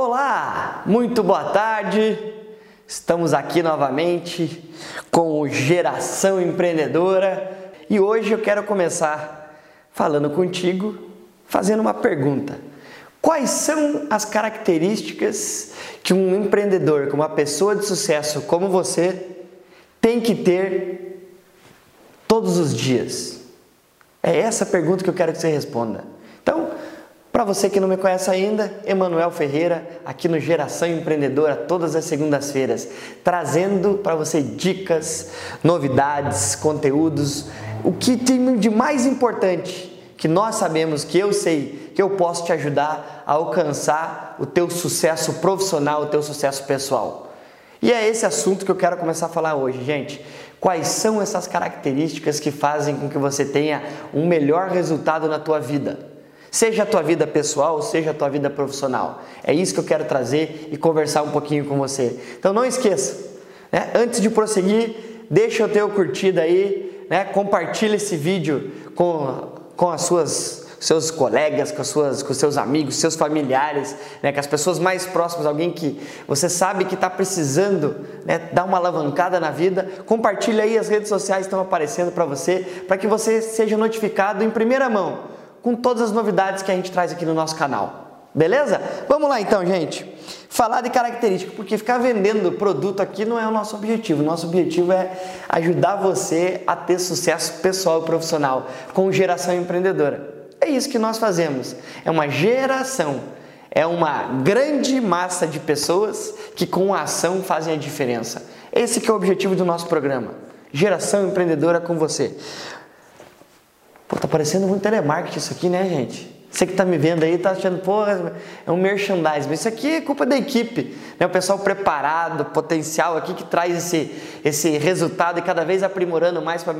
Olá, muito boa tarde. Estamos aqui novamente com o Geração Empreendedora e hoje eu quero começar falando contigo, fazendo uma pergunta. Quais são as características que um empreendedor, uma pessoa de sucesso como você, tem que ter todos os dias? É essa pergunta que eu quero que você responda. Então, para você que não me conhece ainda, Emanuel Ferreira, aqui no Geração Empreendedora, todas as segundas-feiras, trazendo para você dicas, novidades, conteúdos, o que tem de mais importante que nós sabemos, que eu sei, que eu posso te ajudar a alcançar o teu sucesso profissional, o teu sucesso pessoal. E é esse assunto que eu quero começar a falar hoje, gente. Quais são essas características que fazem com que você tenha um melhor resultado na tua vida? Seja a tua vida pessoal, seja a tua vida profissional. É isso que eu quero trazer e conversar um pouquinho com você. Então não esqueça, né? antes de prosseguir, deixa o teu curtida aí, né? compartilha esse vídeo com, com as suas seus colegas, com, suas, com seus amigos, seus familiares, né, com as pessoas mais próximas, alguém que você sabe que está precisando né, dar uma alavancada na vida, compartilha aí, as redes sociais estão aparecendo para você, para que você seja notificado em primeira mão com todas as novidades que a gente traz aqui no nosso canal. Beleza? Vamos lá então, gente. Falar de característica, porque ficar vendendo produto aqui não é o nosso objetivo. Nosso objetivo é ajudar você a ter sucesso pessoal e profissional com geração empreendedora. É isso que nós fazemos. É uma geração, é uma grande massa de pessoas que com a ação fazem a diferença. Esse que é o objetivo do nosso programa. Geração empreendedora com você. Pô, tá parecendo muito telemarketing isso aqui, né, gente? Você que está me vendo aí está achando, pô, é um merchandising. Isso aqui é culpa da equipe, né? o pessoal preparado, potencial aqui que traz esse, esse resultado e cada vez aprimorando mais para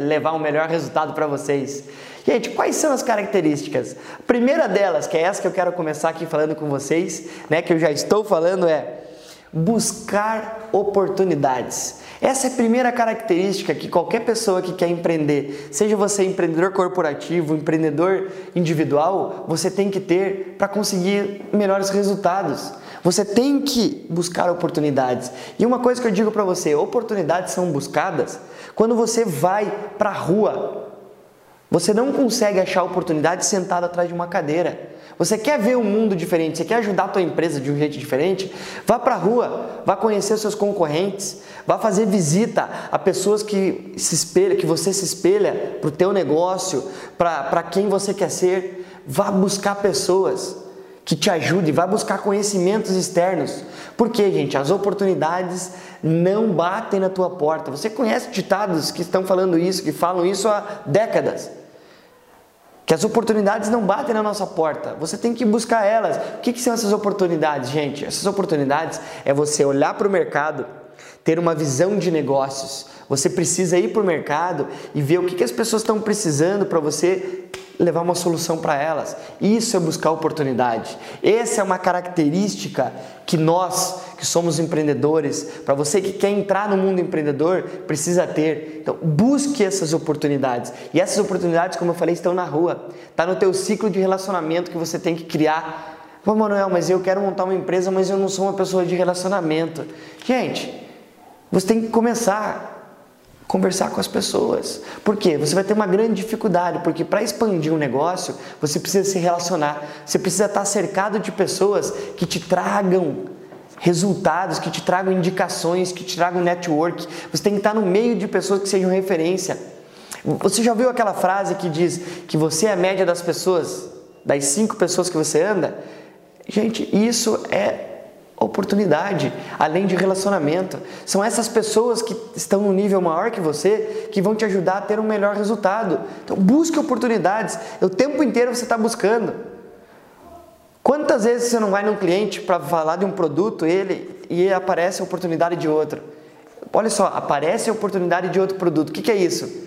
levar um melhor resultado para vocês. Gente, quais são as características? A primeira delas, que é essa que eu quero começar aqui falando com vocês, né, que eu já estou falando, é buscar oportunidades. Essa é a primeira característica que qualquer pessoa que quer empreender, seja você empreendedor corporativo, empreendedor individual, você tem que ter para conseguir melhores resultados. Você tem que buscar oportunidades. E uma coisa que eu digo para você, oportunidades são buscadas quando você vai para a rua. Você não consegue achar oportunidade sentado atrás de uma cadeira. Você quer ver um mundo diferente, você quer ajudar a tua empresa de um jeito diferente? Vá para a rua, vá conhecer seus concorrentes, vá fazer visita a pessoas que se espelha, que você se espelha para o teu negócio, para quem você quer ser. Vá buscar pessoas que te ajudem, vá buscar conhecimentos externos. Porque, gente, as oportunidades não batem na tua porta. Você conhece ditados que estão falando isso, que falam isso há décadas que as oportunidades não batem na nossa porta, você tem que buscar elas. O que, que são essas oportunidades, gente? Essas oportunidades é você olhar para o mercado, ter uma visão de negócios. Você precisa ir para o mercado e ver o que, que as pessoas estão precisando para você levar uma solução para elas. Isso é buscar oportunidade. Essa é uma característica que nós, que somos empreendedores, para você que quer entrar no mundo empreendedor, precisa ter. Então, busque essas oportunidades. E essas oportunidades, como eu falei, estão na rua. Está no teu ciclo de relacionamento que você tem que criar. Pô, Manuel, mas eu quero montar uma empresa, mas eu não sou uma pessoa de relacionamento. Gente, você tem que começar conversar com as pessoas. Por quê? Você vai ter uma grande dificuldade, porque para expandir um negócio, você precisa se relacionar. Você precisa estar cercado de pessoas que te tragam resultados, que te tragam indicações, que te tragam network. Você tem que estar no meio de pessoas que sejam referência. Você já viu aquela frase que diz que você é a média das pessoas, das cinco pessoas que você anda? Gente, isso é oportunidade, além de relacionamento. São essas pessoas que estão no nível maior que você que vão te ajudar a ter um melhor resultado. Então, busque oportunidades. O tempo inteiro você está buscando. Quantas vezes você não vai num cliente para falar de um produto ele e aparece a oportunidade de outro? Olha só, aparece a oportunidade de outro produto. O que, que é isso?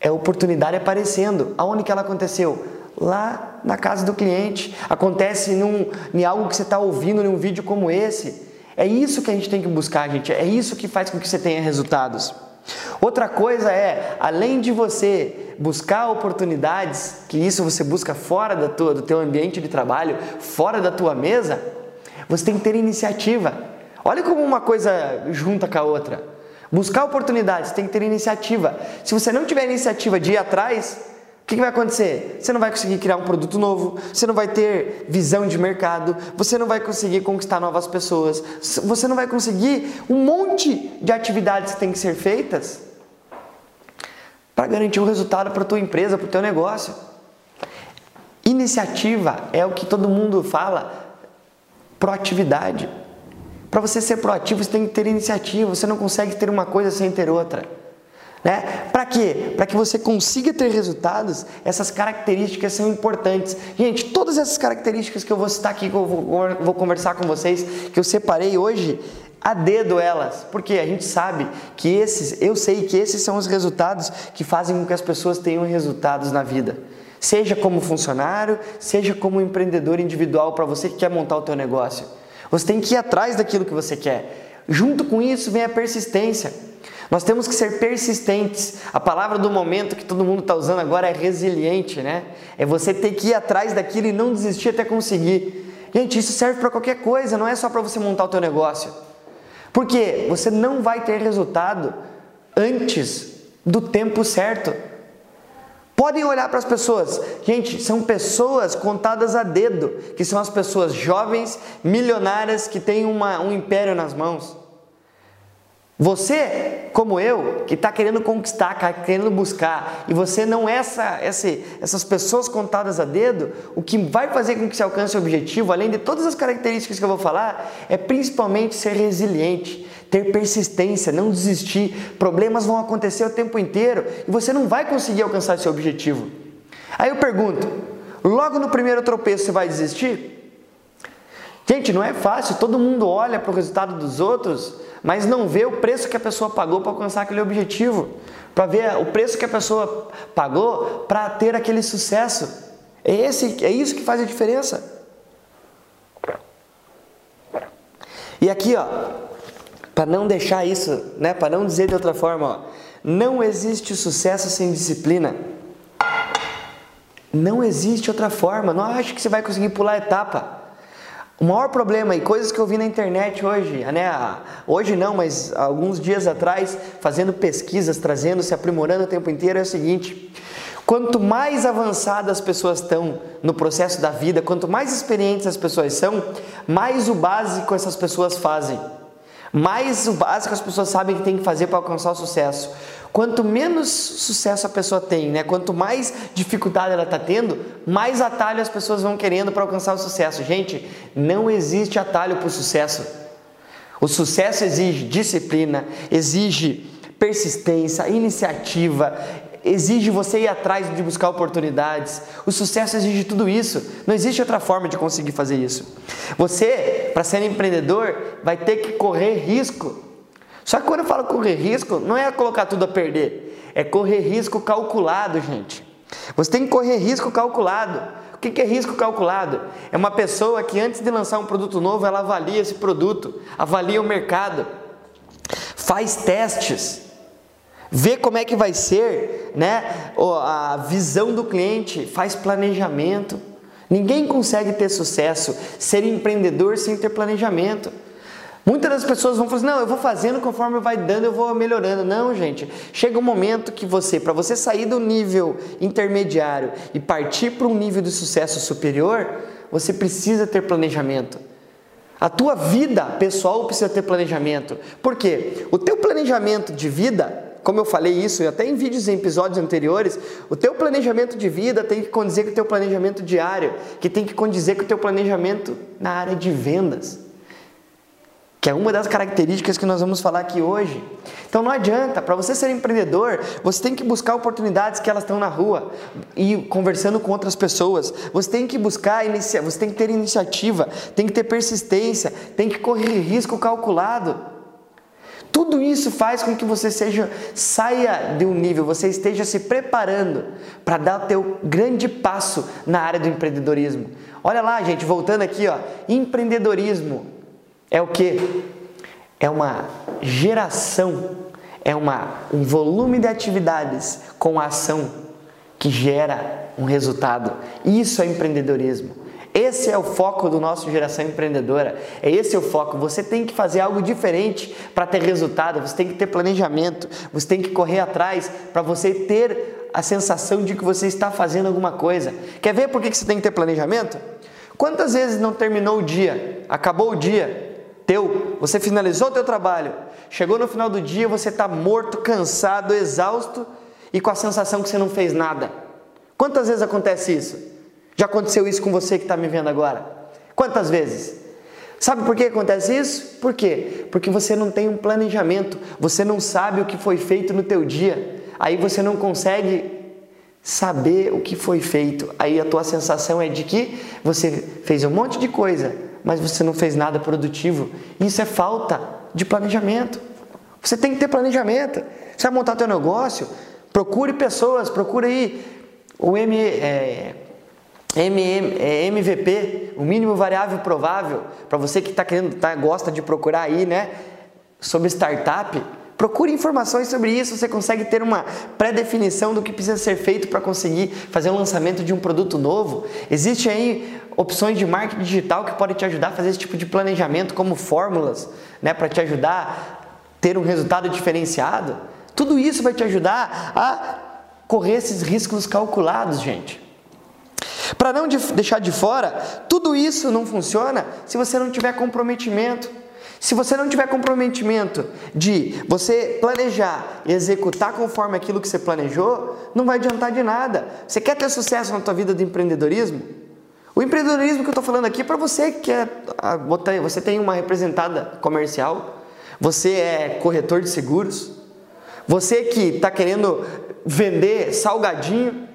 É oportunidade aparecendo. Aonde que ela aconteceu? Lá na casa do cliente, acontece num, em algo que você está ouvindo num vídeo como esse. É isso que a gente tem que buscar, gente. É isso que faz com que você tenha resultados. Outra coisa é, além de você buscar oportunidades, que isso você busca fora da tua, do teu ambiente de trabalho, fora da tua mesa, Você tem que ter iniciativa. Olha como uma coisa junta com a outra. Buscar oportunidades, tem que ter iniciativa. Se você não tiver iniciativa de ir atrás, o que, vai acontecer? Você não vai conseguir criar um produto novo, você não vai ter visão de mercado, você não vai conseguir conquistar novas pessoas, você não vai conseguir um monte de atividades que têm que ser feitas para garantir um resultado para a tua empresa, para o teu negócio. Iniciativa é o que todo mundo fala, proatividade. Para você ser proativo, você tem que ter iniciativa, você não consegue ter uma coisa sem ter outra. Né? Para quê? Para que você consiga ter resultados, essas características são importantes. Gente, todas essas características que eu vou citar aqui, que eu vou, vou conversar com vocês, que eu separei hoje, a dedo elas, porque a gente sabe que esses, eu sei que esses são os resultados que fazem com que as pessoas tenham resultados na vida. Seja como funcionário, seja como empreendedor individual para você que quer montar o teu negócio. Você tem que ir atrás daquilo que você quer. Junto com isso vem a persistência. Nós temos que ser persistentes. A palavra do momento que todo mundo está usando agora é resiliente, né? É você ter que ir atrás daquilo e não desistir até conseguir. Gente, isso serve para qualquer coisa, não é só para você montar o teu negócio. Porque você não vai ter resultado antes do tempo certo. Podem olhar para as pessoas. Gente, são pessoas contadas a dedo, que são as pessoas jovens, milionárias, que têm uma, um império nas mãos. Você, como eu, que está querendo conquistar, querendo buscar, e você não é essa, essa, essas pessoas contadas a dedo, o que vai fazer com que você alcance o objetivo, além de todas as características que eu vou falar, é principalmente ser resiliente, ter persistência, não desistir. Problemas vão acontecer o tempo inteiro e você não vai conseguir alcançar seu objetivo. Aí eu pergunto: logo no primeiro tropeço você vai desistir? Gente, não é fácil, todo mundo olha para o resultado dos outros mas não vê o preço que a pessoa pagou para alcançar aquele objetivo, para ver o preço que a pessoa pagou para ter aquele sucesso. É, esse, é isso que faz a diferença. E aqui, ó, para não deixar isso, né, para não dizer de outra forma, ó, não existe sucesso sem disciplina. Não existe outra forma. Não acho que você vai conseguir pular a etapa. O maior problema e coisas que eu vi na internet hoje, né? Hoje não, mas alguns dias atrás, fazendo pesquisas, trazendo, se aprimorando o tempo inteiro, é o seguinte: quanto mais avançadas as pessoas estão no processo da vida, quanto mais experientes as pessoas são, mais o básico essas pessoas fazem. Mais o básico as pessoas sabem que tem que fazer para alcançar o sucesso. Quanto menos sucesso a pessoa tem, né? quanto mais dificuldade ela está tendo, mais atalho as pessoas vão querendo para alcançar o sucesso. Gente, não existe atalho para o sucesso. O sucesso exige disciplina, exige persistência, iniciativa, exige você ir atrás de buscar oportunidades. O sucesso exige tudo isso. Não existe outra forma de conseguir fazer isso. Você, para ser empreendedor, vai ter que correr risco. Só que quando eu falo correr risco, não é colocar tudo a perder, é correr risco calculado, gente. Você tem que correr risco calculado. O que é risco calculado? É uma pessoa que antes de lançar um produto novo, ela avalia esse produto, avalia o mercado, faz testes, vê como é que vai ser, né? A visão do cliente, faz planejamento. Ninguém consegue ter sucesso, ser empreendedor sem ter planejamento. Muitas das pessoas vão falar assim, não, eu vou fazendo conforme vai dando, eu vou melhorando. Não, gente. Chega um momento que você, para você sair do nível intermediário e partir para um nível de sucesso superior, você precisa ter planejamento. A tua vida pessoal precisa ter planejamento. Por quê? O teu planejamento de vida, como eu falei isso até em vídeos em episódios anteriores, o teu planejamento de vida tem que condizer com o teu planejamento diário, que tem que condizer com o teu planejamento na área de vendas que é uma das características que nós vamos falar aqui hoje. Então não adianta, para você ser empreendedor, você tem que buscar oportunidades que elas estão na rua e conversando com outras pessoas. Você tem que buscar, você tem que ter iniciativa, tem que ter persistência, tem que correr risco calculado. Tudo isso faz com que você seja saia de um nível, você esteja se preparando para dar o teu grande passo na área do empreendedorismo. Olha lá, gente, voltando aqui, ó, empreendedorismo é o que? É uma geração, é uma, um volume de atividades com ação que gera um resultado. Isso é empreendedorismo. Esse é o foco do nosso Geração Empreendedora. É esse o foco. Você tem que fazer algo diferente para ter resultado. Você tem que ter planejamento. Você tem que correr atrás para você ter a sensação de que você está fazendo alguma coisa. Quer ver por que você tem que ter planejamento? Quantas vezes não terminou o dia? Acabou o dia teu, você finalizou o teu trabalho, chegou no final do dia, você está morto, cansado, exausto e com a sensação que você não fez nada. Quantas vezes acontece isso? Já aconteceu isso com você que está me vendo agora? Quantas vezes? Sabe por que acontece isso? Por quê? Porque você não tem um planejamento, você não sabe o que foi feito no teu dia, aí você não consegue saber o que foi feito. Aí a tua sensação é de que você fez um monte de coisa, mas você não fez nada produtivo. Isso é falta de planejamento. Você tem que ter planejamento. Você vai montar teu negócio, procure pessoas, procure aí o M, é, MM, é, MVP, o mínimo variável provável, para você que está querendo, tá, gosta de procurar aí, né, sobre startup, procure informações sobre isso, você consegue ter uma pré-definição do que precisa ser feito para conseguir fazer o lançamento de um produto novo. Existe aí opções de marketing digital que podem te ajudar a fazer esse tipo de planejamento, como fórmulas, né, para te ajudar a ter um resultado diferenciado. Tudo isso vai te ajudar a correr esses riscos calculados, gente. Para não deixar de fora, tudo isso não funciona se você não tiver comprometimento. Se você não tiver comprometimento de você planejar e executar conforme aquilo que você planejou, não vai adiantar de nada. Você quer ter sucesso na tua vida de empreendedorismo? O empreendedorismo que eu estou falando aqui é para você que é, você tem uma representada comercial, você é corretor de seguros, você que está querendo vender salgadinho,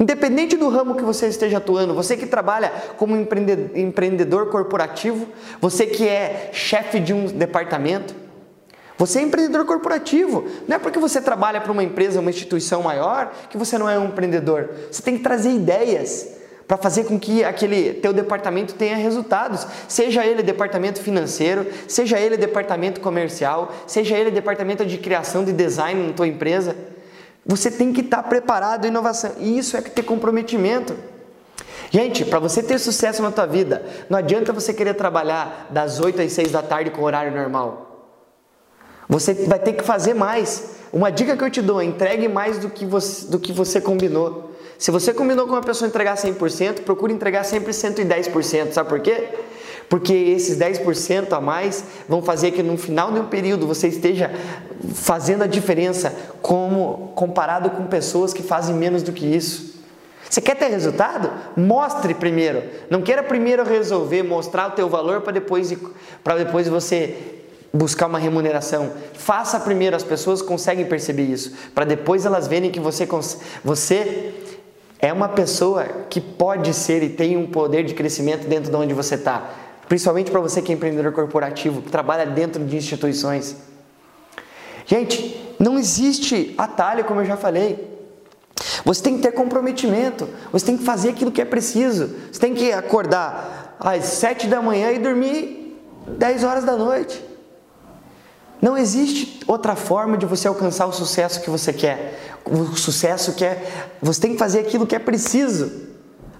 Independente do ramo que você esteja atuando, você que trabalha como empreendedor corporativo, você que é chefe de um departamento, você é empreendedor corporativo. Não é porque você trabalha para uma empresa, uma instituição maior, que você não é um empreendedor. Você tem que trazer ideias para fazer com que aquele teu departamento tenha resultados. Seja ele departamento financeiro, seja ele departamento comercial, seja ele departamento de criação de design na tua empresa. Você tem que estar preparado à inovação. E isso é ter comprometimento. Gente, para você ter sucesso na tua vida, não adianta você querer trabalhar das 8 às 6 da tarde com horário normal. Você vai ter que fazer mais. Uma dica que eu te dou, entregue mais do que você, do que você combinou. Se você combinou com uma pessoa entregar 100%, procure entregar sempre 110%. Sabe por quê? Porque esses 10% a mais vão fazer que no final de um período você esteja fazendo a diferença como comparado com pessoas que fazem menos do que isso. Você quer ter resultado? Mostre primeiro. Não queira primeiro resolver, mostrar o teu valor para depois para depois você buscar uma remuneração. Faça primeiro, as pessoas conseguem perceber isso, para depois elas verem que você você é uma pessoa que pode ser e tem um poder de crescimento dentro de onde você está. Principalmente para você que é empreendedor corporativo, que trabalha dentro de instituições. Gente, não existe atalho, como eu já falei. Você tem que ter comprometimento, você tem que fazer aquilo que é preciso. Você tem que acordar às sete da manhã e dormir dez horas da noite. Não existe outra forma de você alcançar o sucesso que você quer. O sucesso que é. Você tem que fazer aquilo que é preciso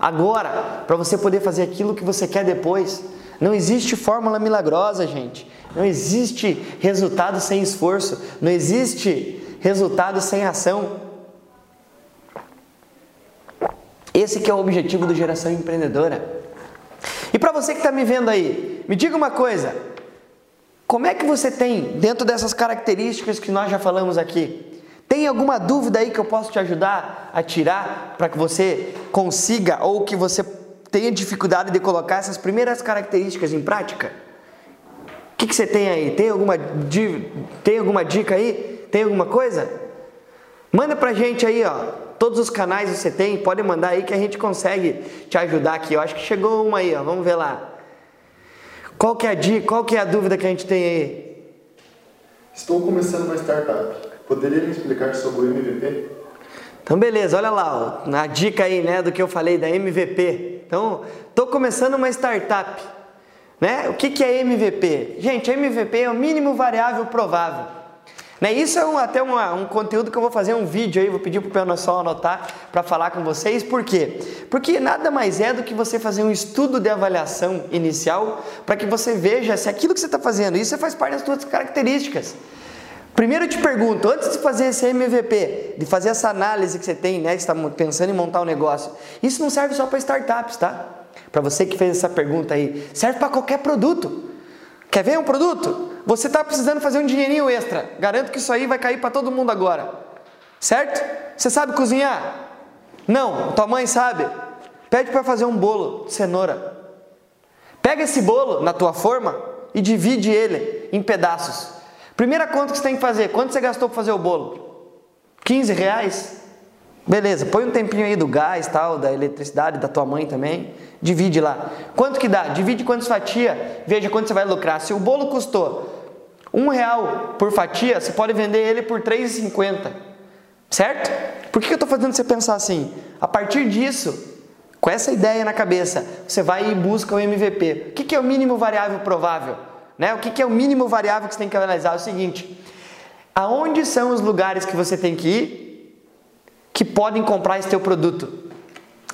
agora, para você poder fazer aquilo que você quer depois. Não existe fórmula milagrosa, gente. Não existe resultado sem esforço. Não existe resultado sem ação. Esse que é o objetivo do Geração Empreendedora. E para você que está me vendo aí, me diga uma coisa. Como é que você tem, dentro dessas características que nós já falamos aqui, tem alguma dúvida aí que eu posso te ajudar a tirar para que você consiga ou que você tenha dificuldade de colocar essas primeiras características em prática? O que, que você tem aí? Tem alguma, tem alguma dica aí? Tem alguma coisa? Manda pra gente aí, ó. Todos os canais você tem, pode mandar aí que a gente consegue te ajudar aqui. Eu acho que chegou uma aí, ó. Vamos ver lá. Qual que é a dica, qual que é a dúvida que a gente tem aí? Estou começando uma startup. Poderia me explicar sobre o MVP? Então beleza, olha lá, ó, a dica aí, né, do que eu falei da MVP. Então, estou começando uma startup, né? O que, que é MVP? Gente, MVP é o mínimo variável provável. Né? Isso é um, até uma, um conteúdo que eu vou fazer um vídeo aí, vou pedir para o pessoal anotar para falar com vocês. Por quê? Porque nada mais é do que você fazer um estudo de avaliação inicial para que você veja se aquilo que você está fazendo, isso faz parte das suas características. Primeiro eu te pergunto, antes de fazer esse MVP, de fazer essa análise que você tem, né, que está pensando em montar um negócio, isso não serve só para startups, tá? Para você que fez essa pergunta aí, serve para qualquer produto. Quer ver um produto? Você está precisando fazer um dinheirinho extra. Garanto que isso aí vai cair para todo mundo agora. Certo? Você sabe cozinhar? Não, tua mãe sabe. Pede para fazer um bolo de cenoura. Pega esse bolo na tua forma e divide ele em pedaços. Primeira conta que você tem que fazer: quanto você gastou para fazer o bolo? 15 reais? Beleza, põe um tempinho aí do gás, tal, da eletricidade, da tua mãe também. Divide lá. Quanto que dá? Divide quantas fatias, veja quanto você vai lucrar. Se o bolo custou um real por fatia, você pode vender ele por R$3,50. Certo? Por que eu estou fazendo você pensar assim? A partir disso, com essa ideia na cabeça, você vai e busca o MVP. O que é o mínimo variável provável? Né? O que é o mínimo variável que você tem que analisar? É o seguinte: aonde são os lugares que você tem que ir que podem comprar esse teu produto.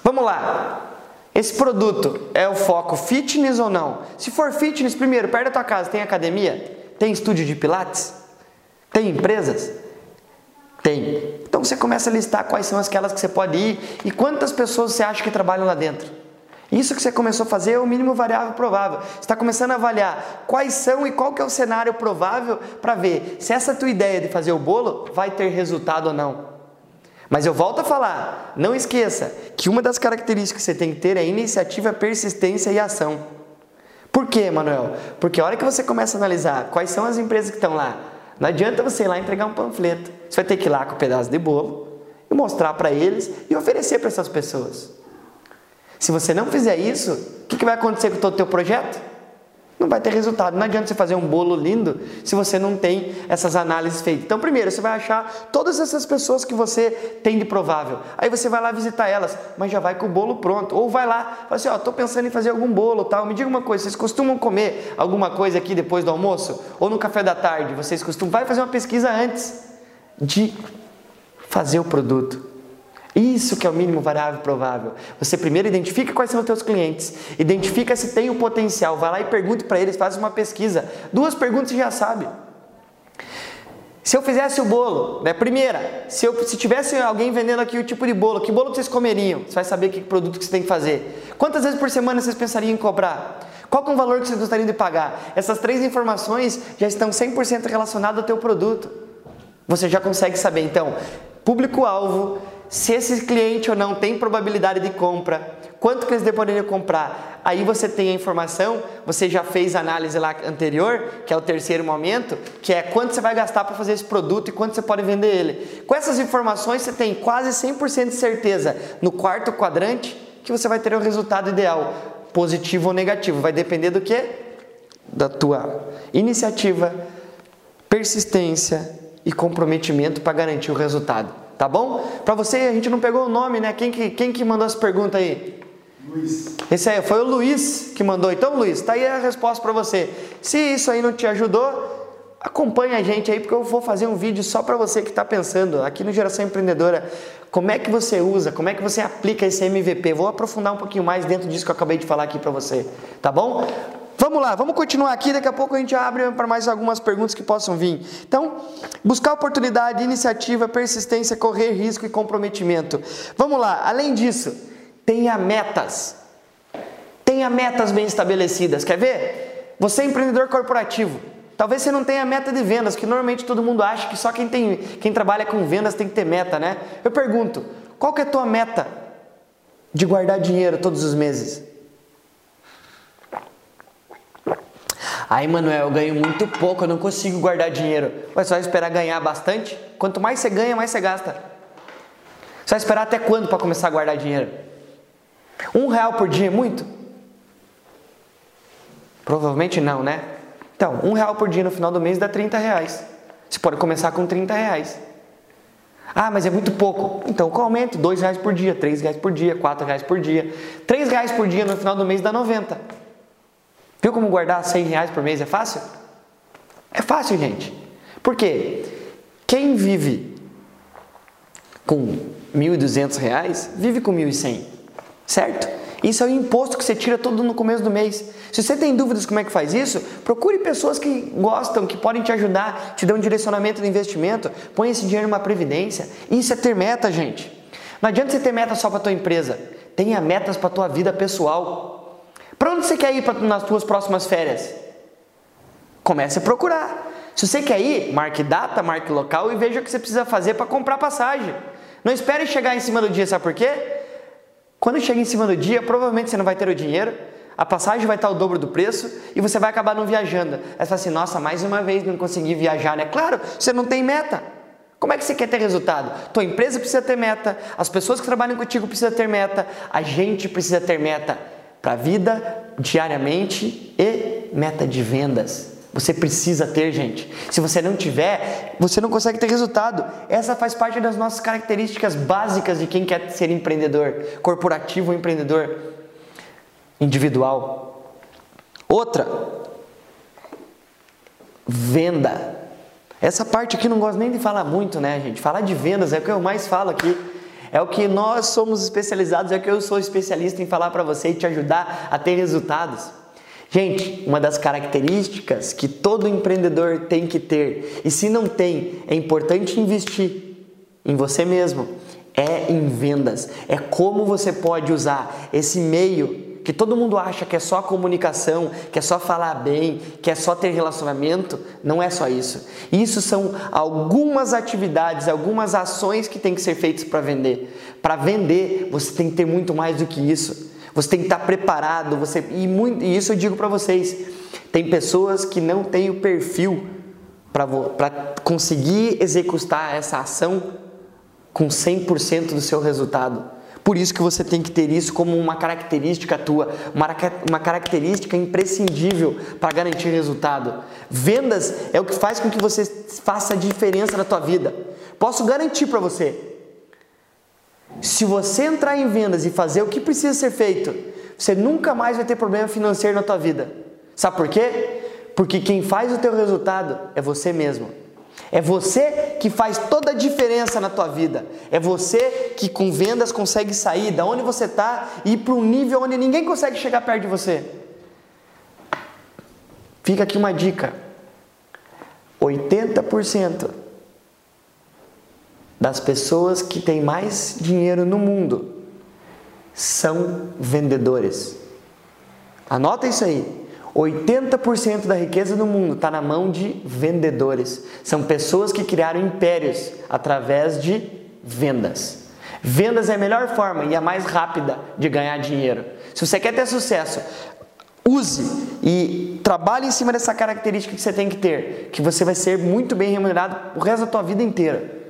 Vamos lá. Esse produto é o foco fitness ou não? Se for fitness, primeiro, perto da tua casa tem academia? Tem estúdio de pilates? Tem empresas? Tem. Então você começa a listar quais são aquelas que você pode ir e quantas pessoas você acha que trabalham lá dentro. Isso que você começou a fazer é o mínimo variável provável. Você está começando a avaliar quais são e qual que é o cenário provável para ver se essa tua ideia de fazer o bolo vai ter resultado ou não. Mas eu volto a falar, não esqueça que uma das características que você tem que ter é iniciativa, persistência e ação. Por quê, Manuel? Porque a hora que você começa a analisar quais são as empresas que estão lá, não adianta você ir lá entregar um panfleto. Você vai ter que ir lá com um pedaço de bolo e mostrar para eles e oferecer para essas pessoas. Se você não fizer isso, o que, que vai acontecer com todo o teu projeto? não vai ter resultado. Não adianta você fazer um bolo lindo se você não tem essas análises feitas. Então, primeiro, você vai achar todas essas pessoas que você tem de provável. Aí você vai lá visitar elas, mas já vai com o bolo pronto. Ou vai lá, fala assim, ó, tô pensando em fazer algum bolo, tal. Me diga uma coisa, vocês costumam comer alguma coisa aqui depois do almoço ou no café da tarde? Vocês costumam vai fazer uma pesquisa antes de fazer o produto. Isso que é o mínimo variável provável. Você primeiro identifica quais são os teus clientes, identifica se tem o potencial, vai lá e pergunta para eles, faz uma pesquisa. Duas perguntas você já sabe. Se eu fizesse o bolo, né? Primeira, se, eu, se tivesse alguém vendendo aqui o tipo de bolo, que bolo vocês comeriam? Você vai saber que produto que você tem que fazer. Quantas vezes por semana vocês pensariam em cobrar? Qual é o valor que vocês gostariam de pagar? Essas três informações já estão 100% relacionadas ao teu produto. Você já consegue saber. Então, público-alvo, se esse cliente ou não tem probabilidade de compra, quanto que eles poderiam comprar. Aí você tem a informação, você já fez a análise lá anterior, que é o terceiro momento, que é quanto você vai gastar para fazer esse produto e quanto você pode vender ele. Com essas informações você tem quase 100% de certeza no quarto quadrante que você vai ter o resultado ideal, positivo ou negativo. Vai depender do que? Da tua iniciativa, persistência e comprometimento para garantir o resultado. Tá bom? Para você, a gente não pegou o nome, né? Quem que, quem que mandou essa pergunta aí? Luiz. Esse aí foi o Luiz que mandou. Então, Luiz, tá aí a resposta para você. Se isso aí não te ajudou, acompanha a gente aí, porque eu vou fazer um vídeo só para você que está pensando aqui no Geração Empreendedora. Como é que você usa, como é que você aplica esse MVP? Vou aprofundar um pouquinho mais dentro disso que eu acabei de falar aqui para você, tá bom? Vamos lá, vamos continuar aqui, daqui a pouco a gente abre para mais algumas perguntas que possam vir. Então, buscar oportunidade, iniciativa, persistência, correr risco e comprometimento. Vamos lá, além disso, tenha metas. Tenha metas bem estabelecidas. Quer ver? Você é empreendedor corporativo. Talvez você não tenha meta de vendas, que normalmente todo mundo acha que só quem, tem, quem trabalha com vendas tem que ter meta, né? Eu pergunto, qual que é a tua meta de guardar dinheiro todos os meses? Aí, Manuel, eu ganho muito pouco, eu não consigo guardar dinheiro. Mas vai esperar ganhar bastante? Quanto mais você ganha, mais você gasta. Vai esperar até quando para começar a guardar dinheiro? Um real por dia é muito? Provavelmente não, né? Então, um real por dia no final do mês dá 30 reais. Você pode começar com 30 reais. Ah, mas é muito pouco. Então, qual aumento? Dois reais por dia, três reais por dia, quatro reais por dia. Três reais por dia no final do mês dá 90. Viu como guardar 100 reais por mês é fácil? É fácil, gente. Por quê? Quem vive com R$ 1.200 vive com R$ 1.100, certo? Isso é o imposto que você tira todo no começo do mês. Se você tem dúvidas como é que faz isso, procure pessoas que gostam, que podem te ajudar, te dão um direcionamento de investimento, põe esse dinheiro numa previdência. Isso é ter meta, gente. Não adianta você ter meta só para tua empresa. Tenha metas para tua vida pessoal. Para onde você quer ir nas tuas próximas férias? Comece a procurar. Se você quer ir, marque data, marque local e veja o que você precisa fazer para comprar passagem. Não espere chegar em cima do dia, sabe por quê? Quando chega em cima do dia, provavelmente você não vai ter o dinheiro, a passagem vai estar o dobro do preço e você vai acabar não viajando. Aí você fala assim, nossa, mais uma vez não consegui viajar, né? Claro, você não tem meta. Como é que você quer ter resultado? Tua empresa precisa ter meta, as pessoas que trabalham contigo precisam ter meta, a gente precisa ter meta para a vida diariamente e meta de vendas. Você precisa ter, gente. Se você não tiver, você não consegue ter resultado. Essa faz parte das nossas características básicas de quem quer ser empreendedor, corporativo ou empreendedor individual. Outra, venda. Essa parte aqui não gosto nem de falar muito, né, gente? Falar de vendas é o que eu mais falo aqui. É o que nós somos especializados, é o que eu sou especialista em falar para você e te ajudar a ter resultados. Gente, uma das características que todo empreendedor tem que ter, e se não tem, é importante investir em você mesmo, é em vendas. É como você pode usar esse meio que todo mundo acha que é só comunicação, que é só falar bem, que é só ter relacionamento, não é só isso. Isso são algumas atividades, algumas ações que têm que ser feitas para vender. Para vender, você tem que ter muito mais do que isso. Você tem que estar preparado, você e, muito, e isso eu digo para vocês. Tem pessoas que não têm o perfil para conseguir executar essa ação com 100% do seu resultado. Por isso que você tem que ter isso como uma característica tua, uma, característica imprescindível para garantir resultado. Vendas é o que faz com que você faça a diferença na tua vida. Posso garantir para você, se você entrar em vendas e fazer o que precisa ser feito, você nunca mais vai ter problema financeiro na tua vida. Sabe por quê? Porque quem faz o teu resultado é você mesmo. É você que faz toda a diferença na tua vida. É você que com vendas consegue sair da onde você está e ir para um nível onde ninguém consegue chegar perto de você. Fica aqui uma dica. 80% das pessoas que têm mais dinheiro no mundo são vendedores. Anota isso aí. 80% da riqueza do mundo está na mão de vendedores. São pessoas que criaram impérios através de vendas. Vendas é a melhor forma e a mais rápida de ganhar dinheiro. Se você quer ter sucesso, use e trabalhe em cima dessa característica que você tem que ter, que você vai ser muito bem remunerado o resto da tua vida inteira.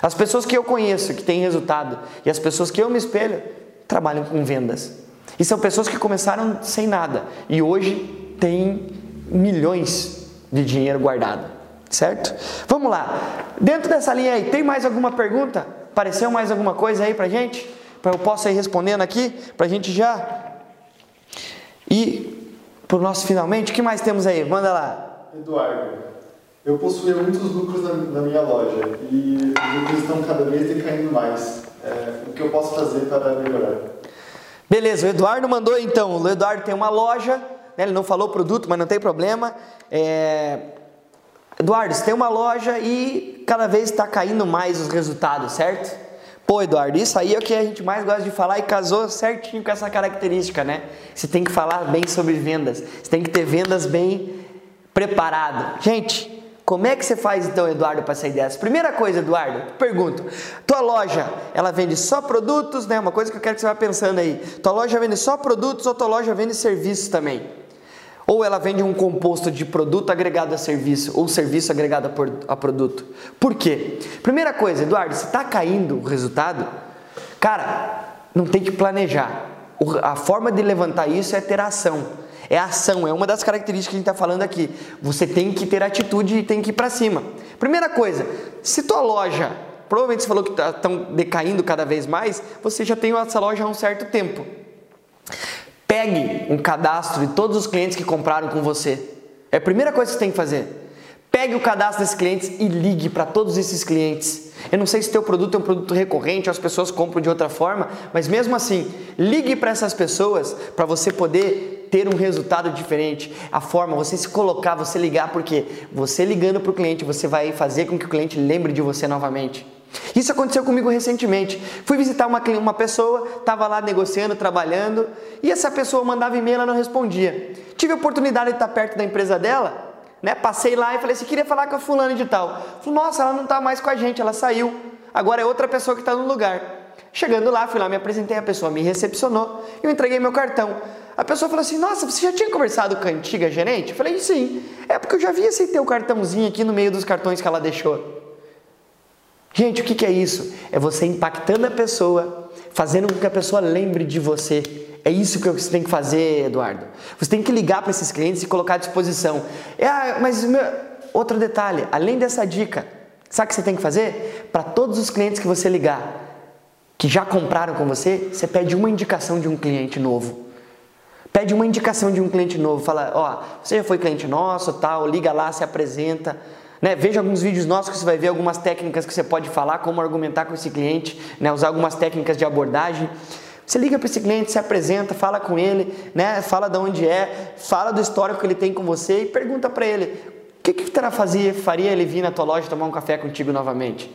As pessoas que eu conheço que têm resultado e as pessoas que eu me espelho trabalham com vendas. E são pessoas que começaram sem nada e hoje têm milhões de dinheiro guardado, certo? Vamos lá. Dentro dessa linha aí, tem mais alguma pergunta? Apareceu mais alguma coisa aí pra gente? Para eu possa ir respondendo aqui, pra gente já e pro nosso finalmente. O que mais temos aí? Manda lá. Eduardo. Eu possuía muitos lucros na, na, minha loja e os lucros estão cada vez decaindo mais. É, o que eu posso fazer para melhorar? Beleza, o Eduardo mandou então. O Eduardo tem uma loja, né, ele não falou produto, mas não tem problema. É... Eduardo, você tem uma loja e cada vez está caindo mais os resultados, certo? Pô, Eduardo, isso aí é o que a gente mais gosta de falar e casou certinho com essa característica, né? Você tem que falar bem sobre vendas, você tem que ter vendas bem preparado. Gente, como é que você faz então, Eduardo, para sair dessa? Primeira coisa, Eduardo, pergunto: tua loja, ela vende só produtos, né? Uma coisa que eu quero que você vá pensando aí. Tua loja vende só produtos ou tua loja vende serviços também? Ou ela vende um composto de produto agregado a serviço ou serviço agregado a produto? Por quê? Primeira coisa, Eduardo, se está caindo o resultado, cara, não tem que planejar. A forma de levantar isso é ter ação. É ação, é uma das características que a gente está falando aqui. Você tem que ter atitude e tem que ir para cima. Primeira coisa, se tua loja, provavelmente você falou que estão tá, decaindo cada vez mais, você já tem essa loja há um certo tempo. Pegue um cadastro de todos os clientes que compraram com você. É a primeira coisa que você tem que fazer. Pegue o cadastro desses clientes e ligue para todos esses clientes. Eu não sei se teu produto é um produto recorrente ou as pessoas compram de outra forma, mas mesmo assim, ligue para essas pessoas para você poder ter um resultado diferente. A forma, você se colocar, você ligar, porque você ligando para o cliente, você vai fazer com que o cliente lembre de você novamente. Isso aconteceu comigo recentemente. Fui visitar uma, uma pessoa, estava lá negociando, trabalhando, e essa pessoa mandava e-mail, ela não respondia. Tive a oportunidade de estar perto da empresa dela, né? Passei lá e falei assim, queria falar com a fulana de tal. Falei, nossa, ela não está mais com a gente, ela saiu. Agora é outra pessoa que está no lugar. Chegando lá, fui lá, me apresentei, a pessoa me recepcionou eu entreguei meu cartão. A pessoa falou assim, nossa, você já tinha conversado com a antiga gerente? Eu falei, sim. É porque eu já vi esse teu cartãozinho aqui no meio dos cartões que ela deixou. Gente, o que, é isso? É você impactando a pessoa, fazendo com que a pessoa lembre de você é isso que você tem que fazer, Eduardo. Você tem que ligar para esses clientes e colocar à disposição. É, ah, mas meu... outro detalhe, além dessa dica, sabe o que você tem que fazer? Para todos os clientes que você ligar, que já compraram com você, você pede uma indicação de um cliente novo. Pede uma indicação de um cliente novo, fala, ó, você já foi cliente nosso, tal, liga lá, se apresenta. Né? Veja alguns vídeos nossos que você vai ver algumas técnicas que você pode falar, como argumentar com esse cliente, né? usar algumas técnicas de abordagem. Você liga para esse cliente, se apresenta, fala com ele, né? fala de onde é, fala do histórico que ele tem com você e pergunta para ele o que, que terá fazia, faria ele vir na tua loja tomar um café contigo novamente.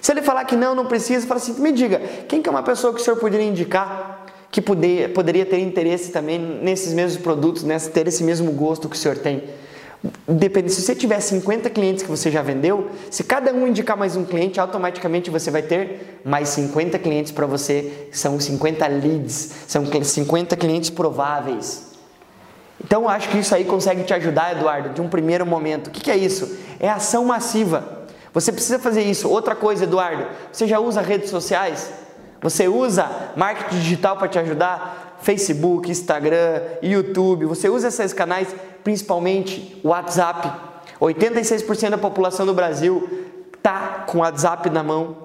Se ele falar que não, não precisa, fala assim, me diga, quem que é uma pessoa que o senhor poderia indicar que poder, poderia ter interesse também nesses mesmos produtos, nessa, ter esse mesmo gosto que o senhor tem? Depende, se você tiver 50 clientes que você já vendeu, se cada um indicar mais um cliente, automaticamente você vai ter mais 50 clientes para você, são 50 leads, são 50 clientes prováveis. Então acho que isso aí consegue te ajudar, Eduardo, de um primeiro momento. O que, que é isso? É ação massiva. Você precisa fazer isso. Outra coisa, Eduardo, você já usa redes sociais? Você usa marketing digital para te ajudar? Facebook, Instagram, YouTube, você usa esses canais, principalmente o WhatsApp. 86% da população do Brasil tá com o WhatsApp na mão.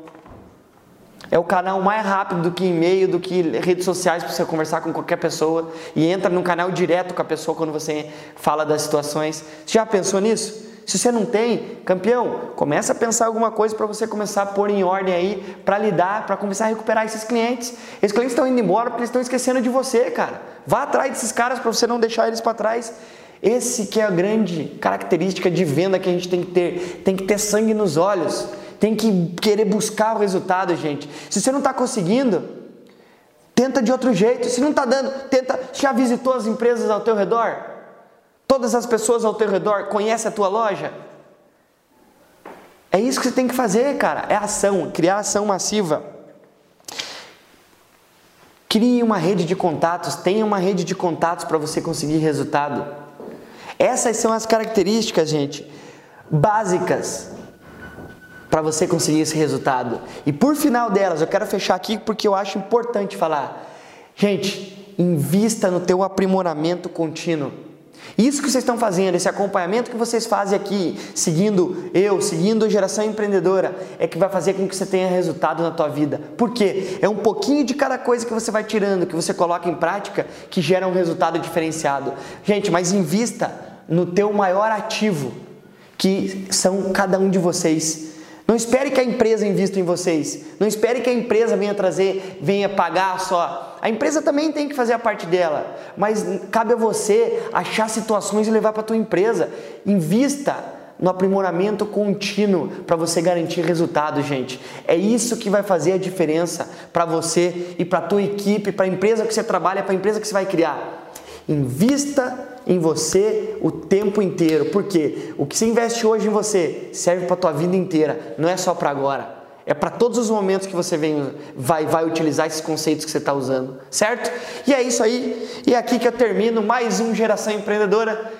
É o canal mais rápido do que e-mail, do que redes sociais para você conversar com qualquer pessoa e entra num canal direto com a pessoa quando você fala das situações. Você já pensou nisso? Se você não tem, campeão, começa a pensar alguma coisa para você começar a pôr em ordem aí, para lidar, para começar a recuperar esses clientes. Esses clientes estão indo embora porque eles estão esquecendo de você, cara. Vá atrás desses caras para você não deixar eles para trás. Esse que é a grande característica de venda que a gente tem que ter. Tem que ter sangue nos olhos. Tem que querer buscar o resultado, gente. Se você não está conseguindo, tenta de outro jeito. Se não está dando, tenta. Já visitou as empresas ao teu redor? Todas as pessoas ao teu redor conhecem a tua loja? É isso que você tem que fazer, cara. É ação, criar ação massiva. Crie uma rede de contatos, tenha uma rede de contatos para você conseguir resultado. Essas são as características, gente, básicas para você conseguir esse resultado. E por final delas, eu quero fechar aqui porque eu acho importante falar. Gente, invista no teu aprimoramento contínuo. Isso que vocês estão fazendo, esse acompanhamento que vocês fazem aqui, seguindo eu, seguindo a geração empreendedora, é que vai fazer com que você tenha resultado na tua vida. Por quê? É um pouquinho de cada coisa que você vai tirando, que você coloca em prática, que gera um resultado diferenciado. Gente, mas invista no teu maior ativo, que são cada um de vocês. Não espere que a empresa invista em vocês. Não espere que a empresa venha trazer, venha pagar só. A empresa também tem que fazer a parte dela, mas cabe a você achar situações e levar para a tua empresa. Invista no aprimoramento contínuo para você garantir resultado, gente. É isso que vai fazer a diferença para você e para a tua equipe, para a empresa que você trabalha, para a empresa que você vai criar. Invista em você o tempo inteiro, porque o que você investe hoje em você serve para tua vida inteira, não é só para agora. É para todos os momentos que você vem, vai, vai utilizar esses conceitos que você está usando, certo? E é isso aí. E é aqui que eu termino mais um Geração Empreendedora.